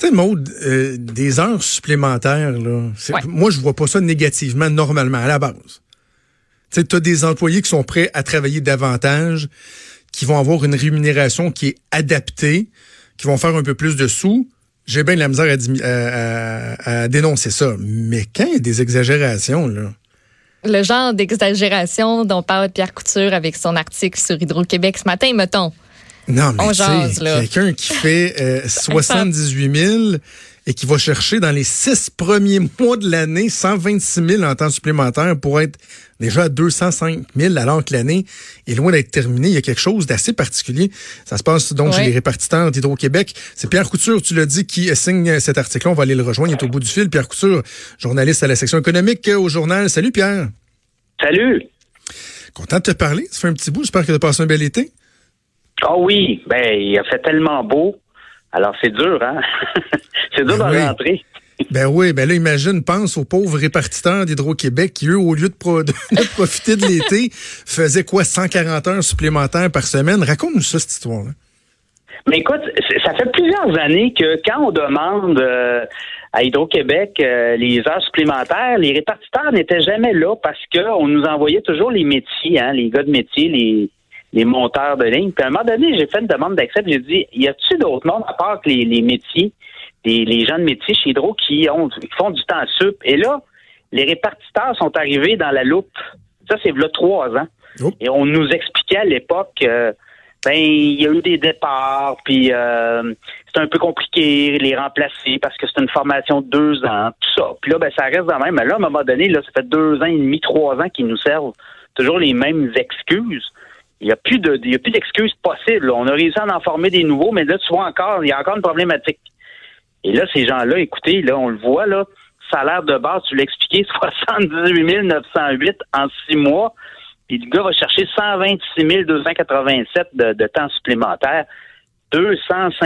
Tu sais, Maude, euh, des heures supplémentaires, là, moi, je vois pas ça négativement, normalement, à la base. Tu sais, as des employés qui sont prêts à travailler davantage, qui vont avoir une rémunération qui est adaptée, qui vont faire un peu plus de sous. J'ai bien de la misère à, dénoncer ça. Mais quand il y a des exagérations, là, le genre d'exagération dont parle Pierre Couture avec son article sur Hydro-Québec ce matin, mettons. Non, mais quelqu'un qui fait 78 euh, 000 et qui va chercher dans les six premiers mois de l'année 126 000 en temps supplémentaire pour être déjà à 205 000 alors que l'année est loin d'être terminée. Il y a quelque chose d'assez particulier. Ça se passe donc chez les répartiteurs d'Hydro-Québec. C'est Pierre Couture, tu l'as dit, qui signe cet article. On va aller le rejoindre. Il est au bout du fil. Pierre Couture, journaliste à la section économique au journal. Salut Pierre. Salut. Content de te parler. Ça fait un petit bout. J'espère que tu as passé un bel été. Ah oui, ben il a fait tellement beau. Alors c'est dur, hein? c'est dur ben d'en rentrer. Ben oui, ben là, imagine, pense aux pauvres répartiteurs d'Hydro-Québec qui, eux, au lieu de, profiter de l'été, faisaient quoi, 140 heures supplémentaires par semaine? Raconte-nous ça, cette histoire-là. Mais écoute, ça fait plusieurs années que quand on demande euh, à Hydro-Québec euh, les heures supplémentaires, les répartiteurs n'étaient jamais là parce qu'on nous envoyait toujours les métiers, hein, les gars de métier, les, les monteurs de ligne. Puis à un moment donné, j'ai fait une demande d'accès, j'ai dit, y a-t-il d'autres mondes à part que les, métiers, les gens de métier chez Hydro qui, ont, qui font du temps sup? Et là, les répartiteurs sont arrivés dans la loupe. Ça, c'est là trois ans. Oh. Et on nous expliquait à l'époque euh, ben il y a eu des départs, puis euh, c'est un peu compliqué les remplacer parce que c'est une formation de deux ans, tout ça. Puis là, ben ça reste dans même. Mais là, à un moment donné, là, ça fait deux ans et demi, trois ans qu'ils nous servent toujours les mêmes excuses. Il n'y a plus de, il y a plus d'excuses possibles. On a réussi à en former des nouveaux, mais là, tu vois encore, il y a encore une problématique. Et là, ces gens-là, écoutez, là, on le voit, là, salaire de base, tu l'as expliqué, 78 908 en six mois. Puis le gars va chercher 126 287 de, temps supplémentaire. 205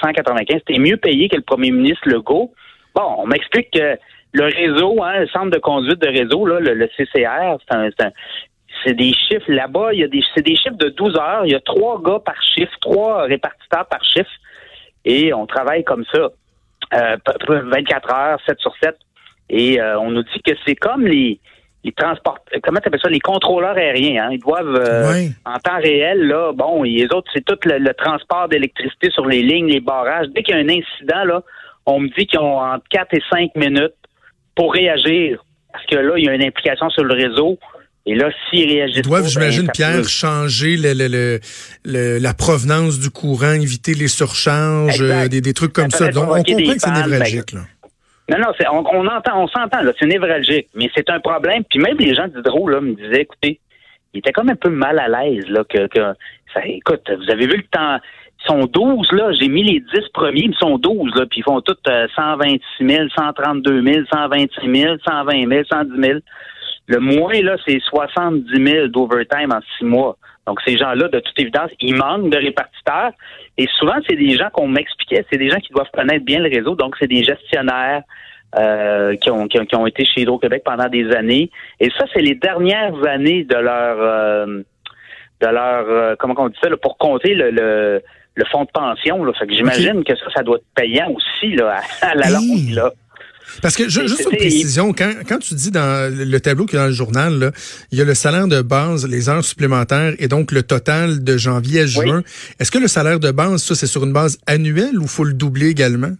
195. C'était mieux payé que le premier ministre Legault. Bon, on m'explique que le réseau, hein, le centre de conduite de réseau, là, le, CCR, c'est des chiffres là-bas, il y a des c'est des chiffres de 12 heures, il y a trois gars par chiffre, trois répartiteurs par chiffre et on travaille comme ça. Euh, 24 heures, 7 sur 7 et euh, on nous dit que c'est comme les les transports, comment tu appelles ça, les contrôleurs aériens, hein, ils doivent euh, en temps réel, là, bon, les autres, c'est tout le, transport d'électricité sur les lignes, les barrages. Dès qu'il y a un incident, là, on me dit qu'ils ont entre 4 et 5 minutes pour réagir. Parce que là, il y a une implication sur le réseau. Et là, s'ils réagissent. Ils doivent, ben, j'imagine, Pierre, changer le, la provenance du courant, éviter les surcharges, euh, des, trucs comme ça. Donc, on comprend que c'est névralgique, là. Non, non, on, on, entend, on s'entend, là, c'est névralgique, mais c'est un problème. Puis même les gens d'Hydro, là, me disaient, écoutez, ils étaient comme un peu mal à l'aise, là, que, que ça, écoute, vous avez vu le temps, ils sont 12, là, j'ai mis les 10 premiers, ils sont 12, là, puis ils font tous 126 000, 132 000, 126 000, 120 000, 110 000. Le moins, là, c'est 70 000 d'overtime en six mois. Donc, ces gens-là, de toute évidence, ils manquent de répartiteurs. Et souvent, c'est des gens qu'on m'expliquait, c'est des gens qui doivent connaître bien le réseau. Donc, c'est des gestionnaires euh, qui, ont, qui, ont, été chez Hydro-Québec pendant des années. Et ça, c'est les dernières années de leur... Euh, de leur euh, comment on dit ça, pour compter le, le, fonds de pension. Là. Fait que j'imagine que ça, ça doit être payant aussi là, à, la longue. Là. Parce que juste une précision, quand, quand tu dis dans le tableau qui est dans le journal, là, il y a le salaire de base, les heures supplémentaires et donc le total de janvier à juin. Est-ce que le salaire de base, ça, c'est sur une base annuelle ou faut le doubler également?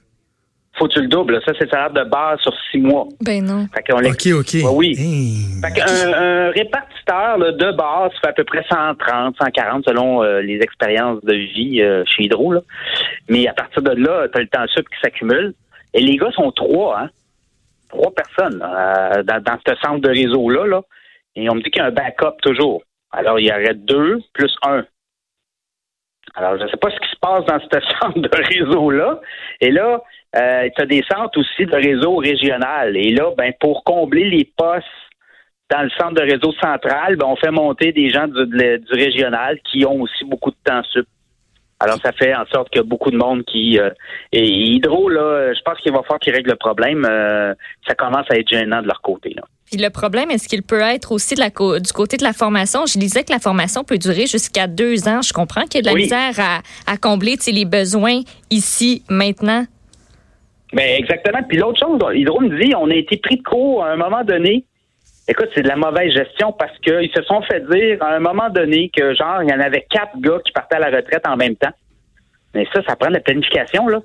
faut que tu le doubles. Ça, c'est le salaire de base sur six mois. Ben non. OK, OK. oui. Fait un, répartiteur de base fait à peu près 130, 140 selon euh, les expériences de vie euh, chez Hydro. Là. Mais à partir de là, tu as le temps sup qui s'accumule. Et les gars sont trois, hein? Trois personnes euh, dans, ce centre de réseau-là. Là. Et on me dit qu'il y a un backup toujours. Alors, il y aurait deux plus un. Alors, je ne sais pas ce qui se passe dans ce centre de réseau-là. Et là, euh, tu as des centres aussi de réseau régional. Et là, ben, pour combler les postes dans le centre de réseau central, ben, on fait monter des gens du, du régional qui ont aussi beaucoup de temps sup. Alors, ça fait en sorte que beaucoup de monde qui... Euh, et Hydro, là, je pense qu'il va falloir qu'ils règlent le problème. Euh, ça commence à être gênant de leur côté. Là. Puis le problème, est-ce qu'il peut être aussi de la du côté de la formation? Je disais que la formation peut durer jusqu'à deux ans. Je comprends qu'il y a de la misère à, à combler les besoins ici, maintenant. Ben exactement. Puis l'autre chose, Hydro me dit, on a été pris de court à un moment donné. Écoute, c'est de la mauvaise gestion parce qu'ils se sont fait dire à un moment donné que genre il y en avait quatre gars qui partaient à la retraite en même temps. Mais ça, ça prend de la planification là.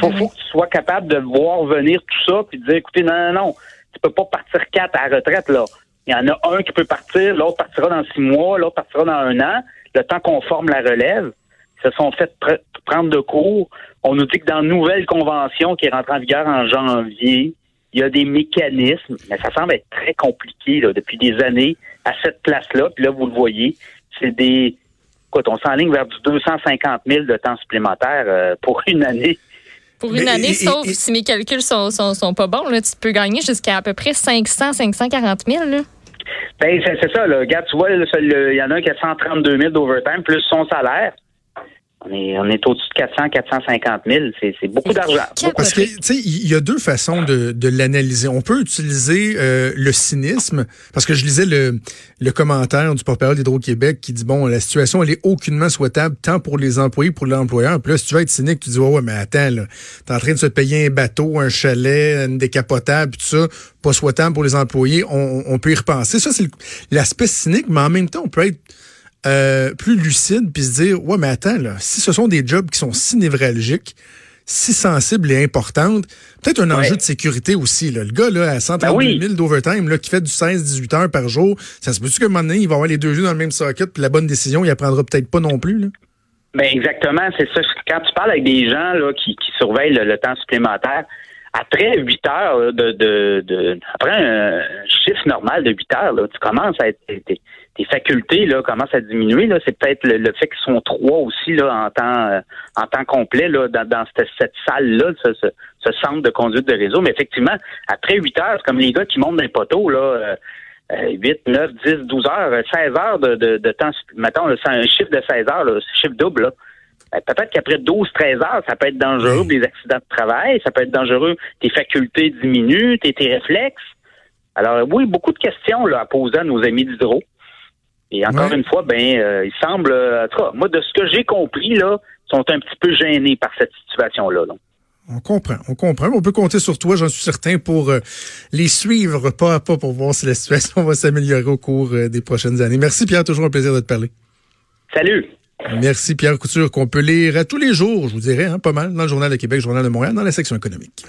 Faut, faut que tu sois capable de voir venir tout ça puis de dire, écoutez, non, non, non, tu peux pas partir quatre à la retraite là. Il y en a un qui peut partir, l'autre partira dans six mois, l'autre partira dans un an. Le temps qu'on forme la relève, ils se sont fait prendre de cours. On nous dit que dans la nouvelle convention qui est rentrée en vigueur en janvier, il y a des mécanismes, mais ça semble être très compliqué là, depuis des années à cette place-là. Puis là, vous le voyez, c'est des... Écoute, on s'enligne vers du 250 000 de temps supplémentaire euh, pour une année. Pour une année, sauf si mes calculs sont, sont, pas bons, là, tu peux gagner jusqu'à à peu près 500, 540 000. Là. Ben, c'est ça. Là. Regarde, tu vois, il y en a un qui a 132 000 d'overtime plus son salaire. On est, on est au-dessus de 400, 450 000. C'est beaucoup d'argent. Parce que, tu sais, il y a deux façons de, de l'analyser. On peut utiliser euh, le cynisme, parce que je lisais le, le commentaire du porte-parole d'Hydro-Québec qui dit, bon, la situation, elle est aucunement souhaitable, tant pour les employés que pour l'employeur. Puis là, si tu veux être cynique, tu dis, ouais, ouais mais attends, là, t'es en train de se payer un bateau, un chalet, une décapotable, tout ça, pas souhaitable pour les employés. On, on peut y repenser. Ça, c'est l'aspect cynique, mais en même temps, on peut être euh, plus lucide puis se dire ouais mais attends là si ce sont des jobs qui sont si névralgiques si sensibles et importantes peut-être un enjeu de sécurité aussi là. le gars là à 132 000 d'overtime là qui fait du 16-18 heures par jour ça se peut-tu qu'à un moment donné il va avoir les deux yeux dans le même socket puis la bonne décision il apprendra peut-être pas non plus là? Ben exactement c'est ça. Quand tu parles avec des gens là qui, surveillent le, temps supplémentaire après 8 heures de, de, après un chiffre normal de 8 heures, là, tu commences à être tes facultés là commencent à diminuer. Là, c'est peut-être le, fait qu'ils sont trois aussi là en temps euh, en temps complet là dans, dans cette, salle là, ce, ce, centre de conduite de réseau. Mais effectivement, après 8 heures, c'est comme les gars qui montent les poteaux là. 8, 9, 10, 12 heures, 16 heures de, de, de temps. Mettons, c'est un chiffre de 16 heures, là, chiffre double. Là. Ben, peut-être qu'après 12, 13 heures, ça peut être dangereux des accidents de travail, ça peut être dangereux, tes facultés diminuent, tes, tes réflexes. Alors oui, beaucoup de questions là, à poser à nos amis d'Hydro. Et encore une fois, ben, euh, il semble, euh, moi, de ce que j'ai compris, là, sont un petit peu gênés par cette situation-là. On comprend, on comprend. On peut compter sur toi, j'en suis certain, pour euh, les suivre pas à pas pour voir si la situation va s'améliorer au cours des prochaines années. Merci Pierre, toujours un plaisir de te parler. Salut. Merci Pierre Couture, qu'on peut lire tous les jours, je vous dirais, hein, pas mal, dans le Journal de Québec, Journal de Montréal, dans la section économique.